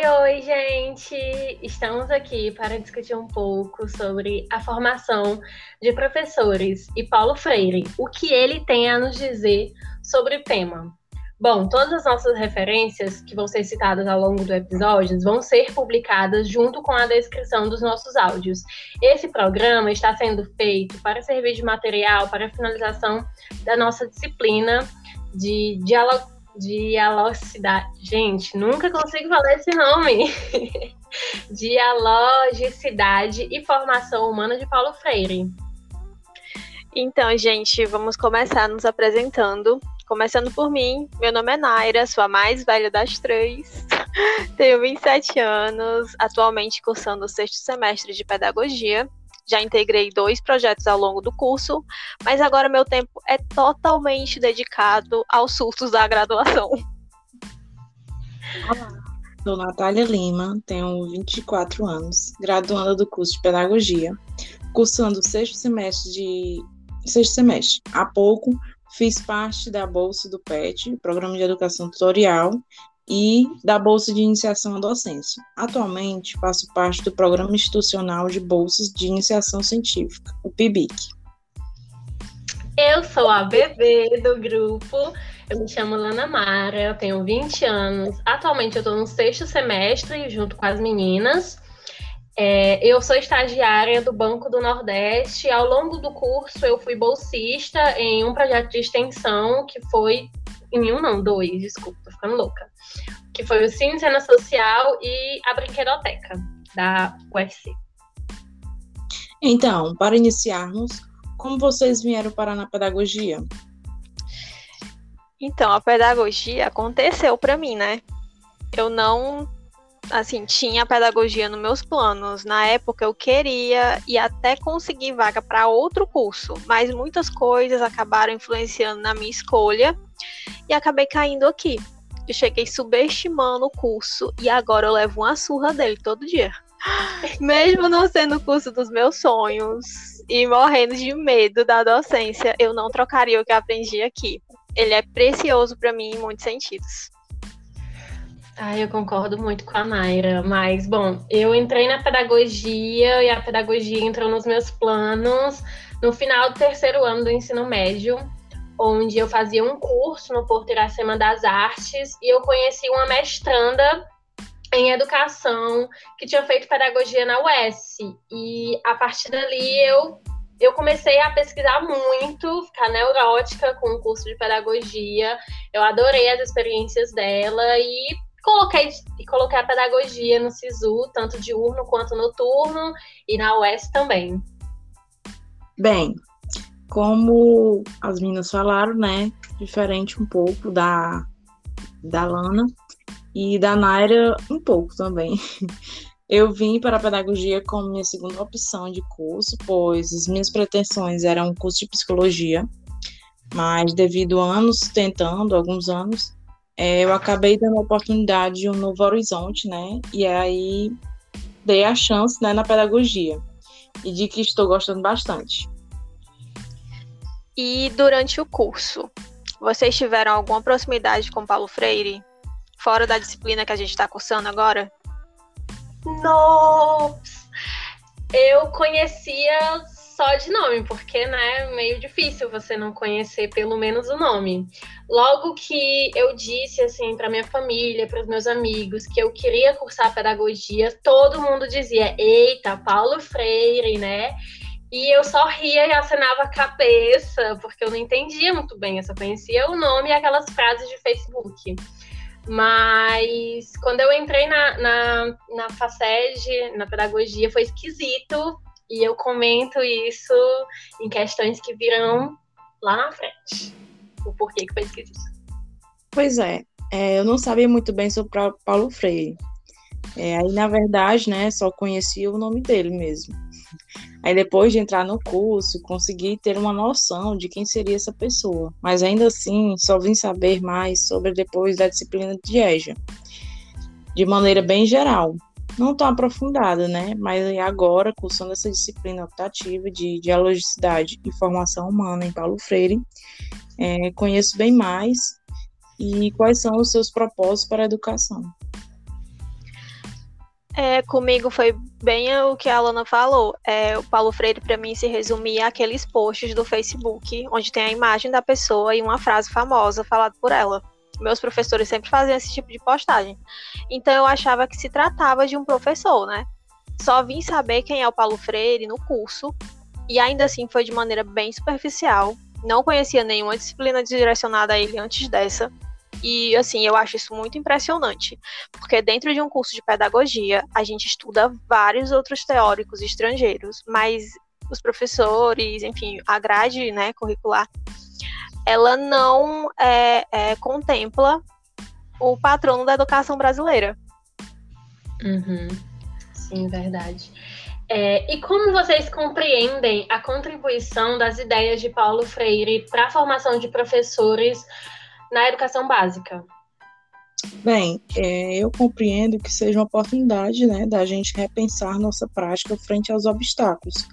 Oi, oi, gente! Estamos aqui para discutir um pouco sobre a formação de professores e Paulo Freire, o que ele tem a nos dizer sobre o tema. Bom, todas as nossas referências que vão ser citadas ao longo do episódio vão ser publicadas junto com a descrição dos nossos áudios. Esse programa está sendo feito para servir de material para a finalização da nossa disciplina de diálogo dialogicidade. Gente, nunca consigo falar esse nome. Dialogicidade e Formação Humana de Paulo Freire. Então, gente, vamos começar nos apresentando. Começando por mim, meu nome é Naira, sou a mais velha das três. Tenho 27 anos, atualmente cursando o sexto semestre de pedagogia. Já integrei dois projetos ao longo do curso, mas agora meu tempo é totalmente dedicado aos surtos da graduação. Olá, sou Natália Lima, tenho 24 anos, graduanda do curso de pedagogia, cursando o sexto semestre de sexto semestre. Há pouco Fiz parte da bolsa do PET, Programa de Educação Tutorial, e da Bolsa de Iniciação à Docência. Atualmente, faço parte do Programa Institucional de Bolsas de Iniciação Científica, o PIBIC. Eu sou a bebê do grupo, eu me chamo Lana Mara, eu tenho 20 anos. Atualmente eu estou no sexto semestre, junto com as meninas. É, eu sou estagiária do Banco do Nordeste. Ao longo do curso, eu fui bolsista em um projeto de extensão que foi. Em um, não, dois, desculpa, tô ficando louca. Que foi o Cine Cena Social e a Brinquedoteca da UFC. Então, para iniciarmos, como vocês vieram parar na pedagogia? Então, a pedagogia aconteceu para mim, né? Eu não assim, tinha pedagogia nos meus planos. Na época eu queria e até conseguir vaga para outro curso, mas muitas coisas acabaram influenciando na minha escolha e acabei caindo aqui. Eu cheguei subestimando o curso e agora eu levo uma surra dele todo dia. Mesmo não sendo o curso dos meus sonhos e morrendo de medo da docência, eu não trocaria o que aprendi aqui. Ele é precioso para mim em muitos sentidos. Ah, eu concordo muito com a Mayra, mas bom, eu entrei na pedagogia e a pedagogia entrou nos meus planos no final do terceiro ano do ensino médio, onde eu fazia um curso no Porto Iracema das Artes e eu conheci uma mestranda em educação que tinha feito pedagogia na UES. E a partir dali eu eu comecei a pesquisar muito, ficar neurótica com o curso de pedagogia. Eu adorei as experiências dela e Coloquei, coloquei a pedagogia no SISU, tanto diurno quanto noturno, e na UES também. Bem, como as meninas falaram, né? Diferente um pouco da, da Lana e da Naira um pouco também. Eu vim para a pedagogia como minha segunda opção de curso, pois as minhas pretensões eram um curso de psicologia, mas devido a anos tentando, alguns anos, é, eu acabei dando a oportunidade de um novo horizonte, né? E aí dei a chance né, na pedagogia. E de que estou gostando bastante. E durante o curso, vocês tiveram alguma proximidade com Paulo Freire? Fora da disciplina que a gente está cursando agora? Nossa! Eu conhecia só de nome, porque né, é meio difícil você não conhecer pelo menos o nome. Logo que eu disse assim para minha família, para os meus amigos, que eu queria cursar pedagogia, todo mundo dizia: "Eita, Paulo Freire, né?" E eu só ria e acenava a cabeça, porque eu não entendia muito bem, eu só conhecia o nome e aquelas frases de Facebook. Mas quando eu entrei na, na, na FACED, na pedagogia, foi esquisito, e eu comento isso em questões que virão lá na frente. O porquê que foi isso. Pois é, é eu não sabia muito bem sobre Paulo Freire. É, aí, na verdade, né, só conhecia o nome dele mesmo. Aí, depois de entrar no curso, consegui ter uma noção de quem seria essa pessoa. Mas, ainda assim, só vim saber mais sobre depois da disciplina de EJA. De maneira bem geral, não tão aprofundada, né? Mas agora, cursando essa disciplina optativa de dialogicidade e formação humana em Paulo Freire, é, conheço bem mais e quais são os seus propósitos para a educação. É, comigo foi bem o que a Alana falou. É, o Paulo Freire, para mim, se resumia àqueles posts do Facebook, onde tem a imagem da pessoa e uma frase famosa falada por ela. Meus professores sempre faziam esse tipo de postagem. Então eu achava que se tratava de um professor, né? Só vim saber quem é o Paulo Freire no curso, e ainda assim foi de maneira bem superficial. Não conhecia nenhuma disciplina direcionada a ele antes dessa. E assim, eu acho isso muito impressionante, porque dentro de um curso de pedagogia, a gente estuda vários outros teóricos estrangeiros, mas os professores, enfim, a grade né, curricular, ela não é, é, contempla o patrono da educação brasileira. Uhum. Sim, verdade. É, e como vocês compreendem a contribuição das ideias de Paulo Freire para a formação de professores na educação básica? Bem, é, eu compreendo que seja uma oportunidade né, da gente repensar nossa prática frente aos obstáculos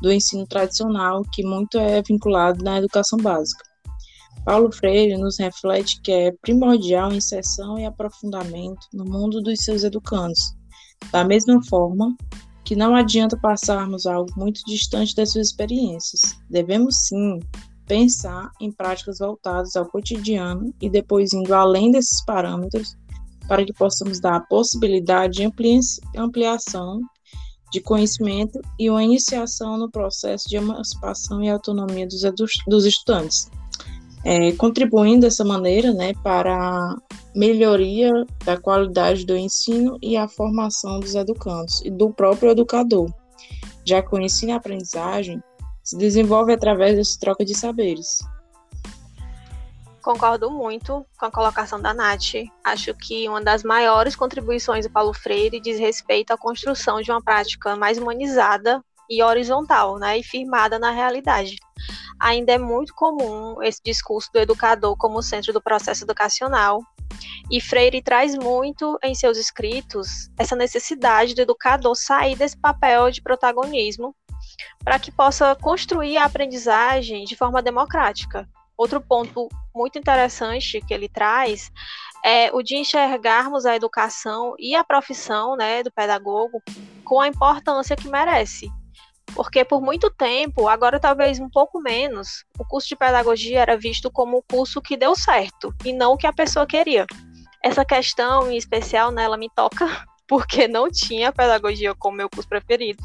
do ensino tradicional, que muito é vinculado na educação básica. Paulo Freire nos reflete que é primordial a inserção e aprofundamento no mundo dos seus educandos, da mesma forma que não adianta passarmos algo muito distante das suas experiências. Devemos sim pensar em práticas voltadas ao cotidiano e depois indo além desses parâmetros para que possamos dar a possibilidade de ampliação de conhecimento e uma iniciação no processo de emancipação e autonomia dos, dos estudantes, é, contribuindo dessa maneira né, para a melhoria da qualidade do ensino e a formação dos educandos e do próprio educador, já que o ensino e aprendizagem se desenvolve através dessa troca de saberes. Concordo muito com a colocação da Nath. Acho que uma das maiores contribuições do Paulo Freire diz respeito à construção de uma prática mais humanizada e horizontal, né, e firmada na realidade. Ainda é muito comum esse discurso do educador como centro do processo educacional, e Freire traz muito em seus escritos essa necessidade do educador sair desse papel de protagonismo para que possa construir a aprendizagem de forma democrática. Outro ponto muito interessante que ele traz é o de enxergarmos a educação e a profissão né, do pedagogo com a importância que merece. Porque por muito tempo, agora talvez um pouco menos, o curso de pedagogia era visto como o curso que deu certo e não o que a pessoa queria. Essa questão em especial, né, ela me toca porque não tinha pedagogia como meu curso preferido.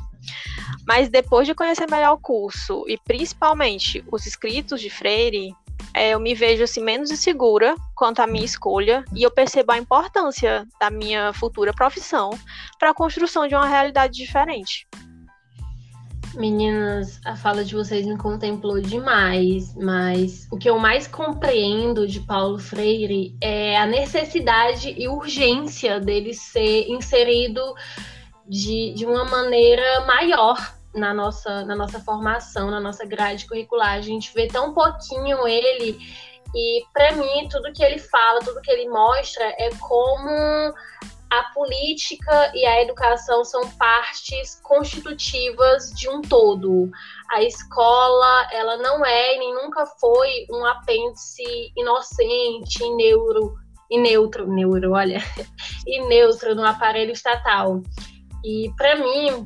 Mas depois de conhecer melhor o curso e principalmente os escritos de Freire, é, eu me vejo assim menos insegura quanto à minha escolha e eu percebo a importância da minha futura profissão para a construção de uma realidade diferente. Meninas, a fala de vocês me contemplou demais, mas o que eu mais compreendo de Paulo Freire é a necessidade e urgência dele ser inserido de, de uma maneira maior na nossa, na nossa formação, na nossa grade curricular. A gente vê tão pouquinho ele e para mim tudo que ele fala, tudo que ele mostra é como a política e a educação são partes constitutivas de um todo. A escola, ela não é e nem nunca foi um apêndice inocente, neuro, e neutro, neuro, olha, e neutro no aparelho estatal. E para mim,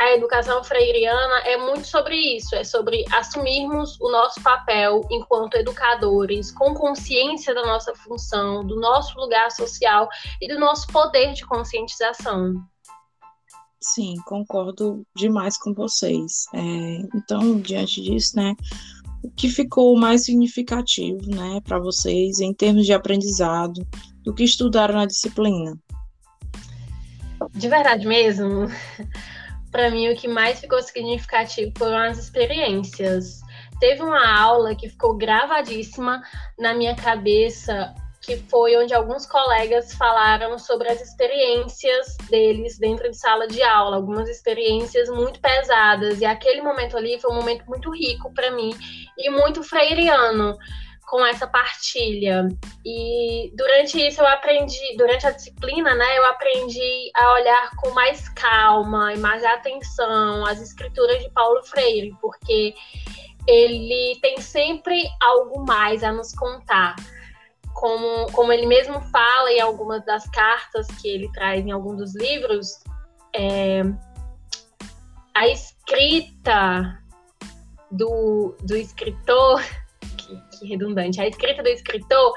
a educação freiriana é muito sobre isso, é sobre assumirmos o nosso papel enquanto educadores, com consciência da nossa função, do nosso lugar social e do nosso poder de conscientização. Sim, concordo demais com vocês. É, então, diante disso, né, o que ficou mais significativo, né, para vocês em termos de aprendizado do que estudaram na disciplina? De verdade mesmo para mim o que mais ficou significativo foram as experiências. Teve uma aula que ficou gravadíssima na minha cabeça, que foi onde alguns colegas falaram sobre as experiências deles dentro de sala de aula, algumas experiências muito pesadas. E aquele momento ali foi um momento muito rico para mim e muito freiriano com essa partilha. E durante isso eu aprendi, durante a disciplina, né, eu aprendi a olhar com mais calma e mais atenção as escrituras de Paulo Freire, porque ele tem sempre algo mais a nos contar. como, como ele mesmo fala em algumas das cartas que ele traz em alguns dos livros, é, a escrita do, do escritor, que, que redundante, a escrita do escritor,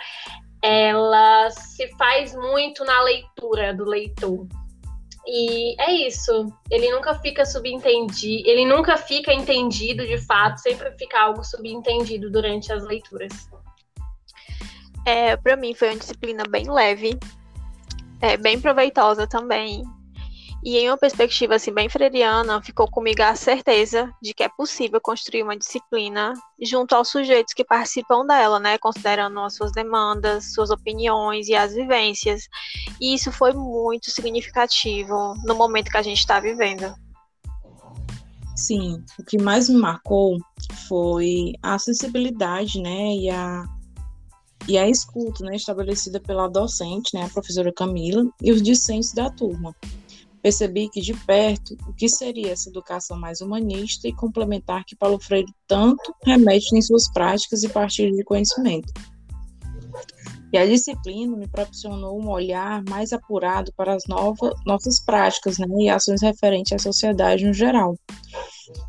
ela se faz muito na leitura do leitor. E é isso. Ele nunca fica subentendido, ele nunca fica entendido de fato, sempre fica algo subentendido durante as leituras. É, para mim foi uma disciplina bem leve, é, bem proveitosa também. E em uma perspectiva assim bem freiriana, ficou comigo a certeza de que é possível construir uma disciplina junto aos sujeitos que participam dela, né, considerando as suas demandas, suas opiniões e as vivências. E isso foi muito significativo no momento que a gente está vivendo. Sim, o que mais me marcou foi a sensibilidade, né, e a e a escuta, né, estabelecida pela docente, né, a professora Camila, e os discentes da turma percebi que de perto o que seria essa educação mais humanista e complementar que Paulo Freire tanto remete em suas práticas e partilha de conhecimento. E a disciplina me proporcionou um olhar mais apurado para as novas, nossas práticas né, e ações referentes à sociedade no geral.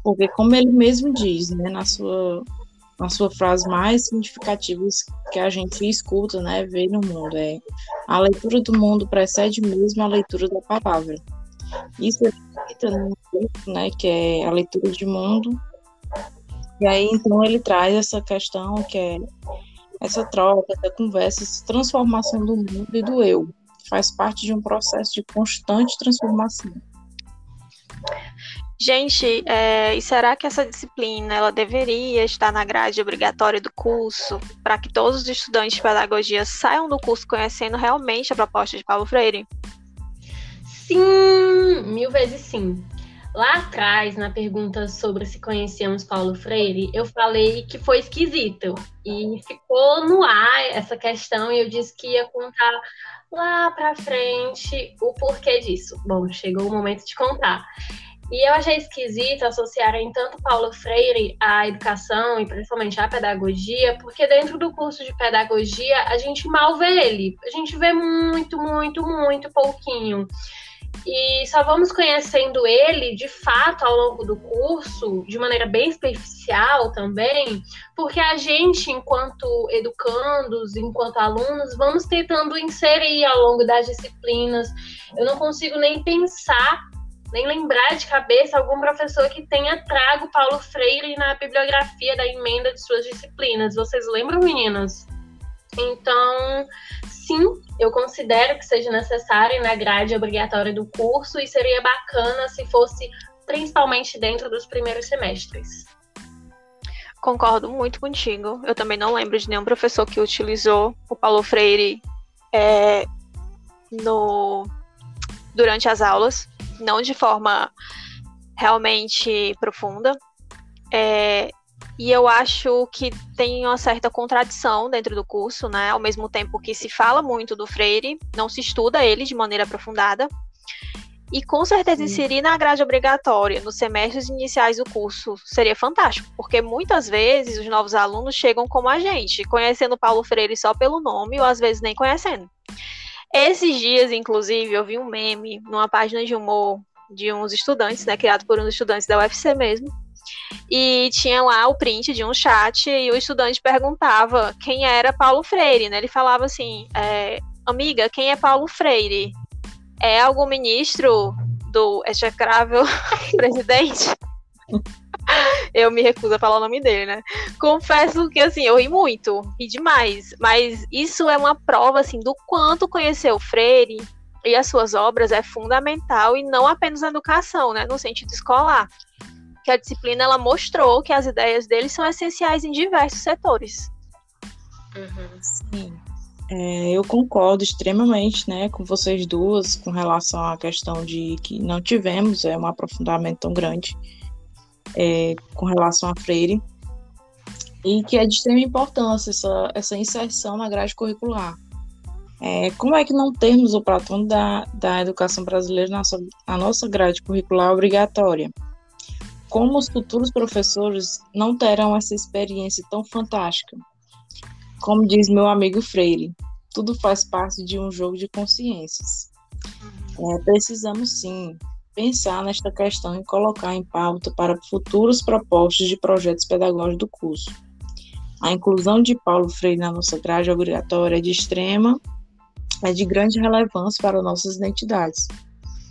Porque, como ele mesmo diz, né, na sua, na sua frase mais significativa que a gente escuta, né, vê no mundo, é a leitura do mundo precede mesmo a leitura da palavra. Isso é né, que é a leitura de mundo. E aí, então, ele traz essa questão que é essa troca, essa conversa, essa transformação do mundo e do eu. Faz parte de um processo de constante transformação. Gente, é, e será que essa disciplina ela deveria estar na grade obrigatória do curso para que todos os estudantes de pedagogia saiam do curso conhecendo realmente a proposta de Paulo Freire? Sim, mil vezes sim. Lá atrás, na pergunta sobre se conhecemos Paulo Freire, eu falei que foi esquisito. E ficou no ar essa questão e eu disse que ia contar lá pra frente o porquê disso. Bom, chegou o momento de contar. E eu achei esquisito associarem tanto Paulo Freire à educação e principalmente à pedagogia, porque dentro do curso de pedagogia a gente mal vê ele. A gente vê muito, muito, muito pouquinho. E só vamos conhecendo ele de fato ao longo do curso, de maneira bem superficial também, porque a gente, enquanto educandos, enquanto alunos, vamos tentando inserir ao longo das disciplinas. Eu não consigo nem pensar, nem lembrar de cabeça algum professor que tenha trago Paulo Freire na bibliografia da emenda de suas disciplinas. Vocês lembram, meninas? Então, sim, eu considero que seja necessário na grade obrigatória do curso e seria bacana se fosse principalmente dentro dos primeiros semestres. Concordo muito contigo. Eu também não lembro de nenhum professor que utilizou o Paulo Freire é, no, durante as aulas, não de forma realmente profunda. É, e eu acho que tem uma certa contradição dentro do curso, né? Ao mesmo tempo que se fala muito do Freire, não se estuda ele de maneira aprofundada. E com certeza inserir na grade obrigatória, nos semestres iniciais do curso, seria fantástico, porque muitas vezes os novos alunos chegam como a gente, conhecendo Paulo Freire só pelo nome ou às vezes nem conhecendo. Esses dias, inclusive, eu vi um meme numa página de humor de uns estudantes, né, criado por uns estudantes da UFC mesmo, e tinha lá o print de um chat e o estudante perguntava quem era Paulo Freire, né? Ele falava assim, é, amiga, quem é Paulo Freire? É algum ministro do execrável presidente? eu me recuso a falar o nome dele, né? Confesso que assim, eu ri muito, ri demais, mas isso é uma prova assim do quanto conhecer o Freire e as suas obras é fundamental e não apenas na educação, né, no sentido escolar que a disciplina ela mostrou que as ideias dele são essenciais em diversos setores. Uhum. Sim. É, eu concordo extremamente né, com vocês duas com relação à questão de que não tivemos é, um aprofundamento tão grande é, com relação a Freire e que é de extrema importância essa, essa inserção na grade curricular. É, como é que não termos o Platão da, da educação brasileira na, nossa, na nossa grade curricular obrigatória? Como os futuros professores não terão essa experiência tão fantástica. Como diz meu amigo Freire, tudo faz parte de um jogo de consciências. É, precisamos sim pensar nesta questão e colocar em pauta para futuros propostas de projetos pedagógicos do curso. A inclusão de Paulo Freire na nossa grade obrigatória é de extrema, é de grande relevância para nossas identidades.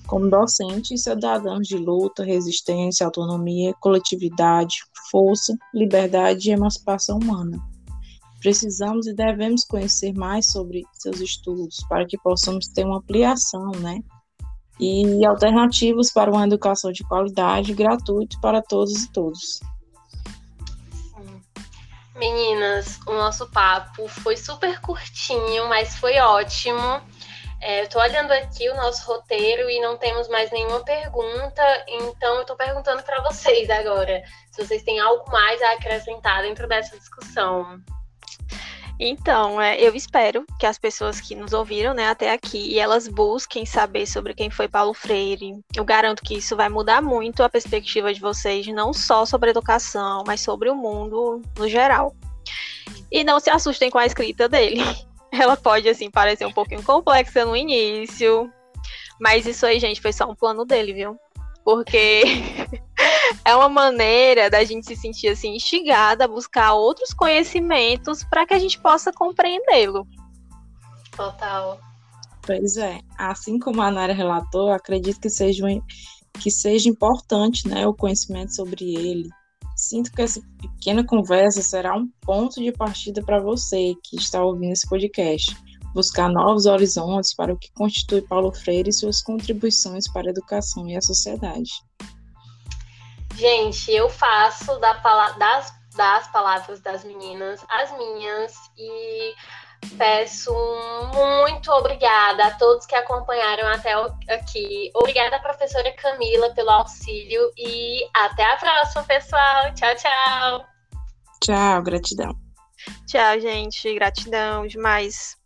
Como docentes e cidadãos de luta, resistência, autonomia, coletividade, força, liberdade e emancipação humana. Precisamos e devemos conhecer mais sobre seus estudos para que possamos ter uma ampliação, né? E alternativas para uma educação de qualidade gratuita para todos e todos. Meninas, o nosso papo foi super curtinho, mas foi ótimo. É, eu tô olhando aqui o nosso roteiro e não temos mais nenhuma pergunta, então eu tô perguntando para vocês agora, se vocês têm algo mais a acrescentar dentro dessa discussão. Então, é, eu espero que as pessoas que nos ouviram né, até aqui, elas busquem saber sobre quem foi Paulo Freire. Eu garanto que isso vai mudar muito a perspectiva de vocês, não só sobre a educação, mas sobre o mundo no geral. E não se assustem com a escrita dele. Ela pode, assim, parecer um pouquinho complexa no início, mas isso aí, gente, foi só um plano dele, viu? Porque é uma maneira da gente se sentir assim instigada a buscar outros conhecimentos para que a gente possa compreendê-lo. Total. Pois é, assim como a Nara relatou, acredito que seja, que seja importante né, o conhecimento sobre ele. Sinto que essa pequena conversa será um ponto de partida para você que está ouvindo esse podcast. Buscar novos horizontes para o que constitui Paulo Freire e suas contribuições para a educação e a sociedade. Gente, eu faço da, das, das palavras das meninas as minhas e peço muito obrigada a todos que acompanharam até aqui. Obrigada, professora Camila, pelo auxílio e até a próxima, pessoal. Tchau, tchau. Tchau, gratidão. Tchau, gente. Gratidão demais.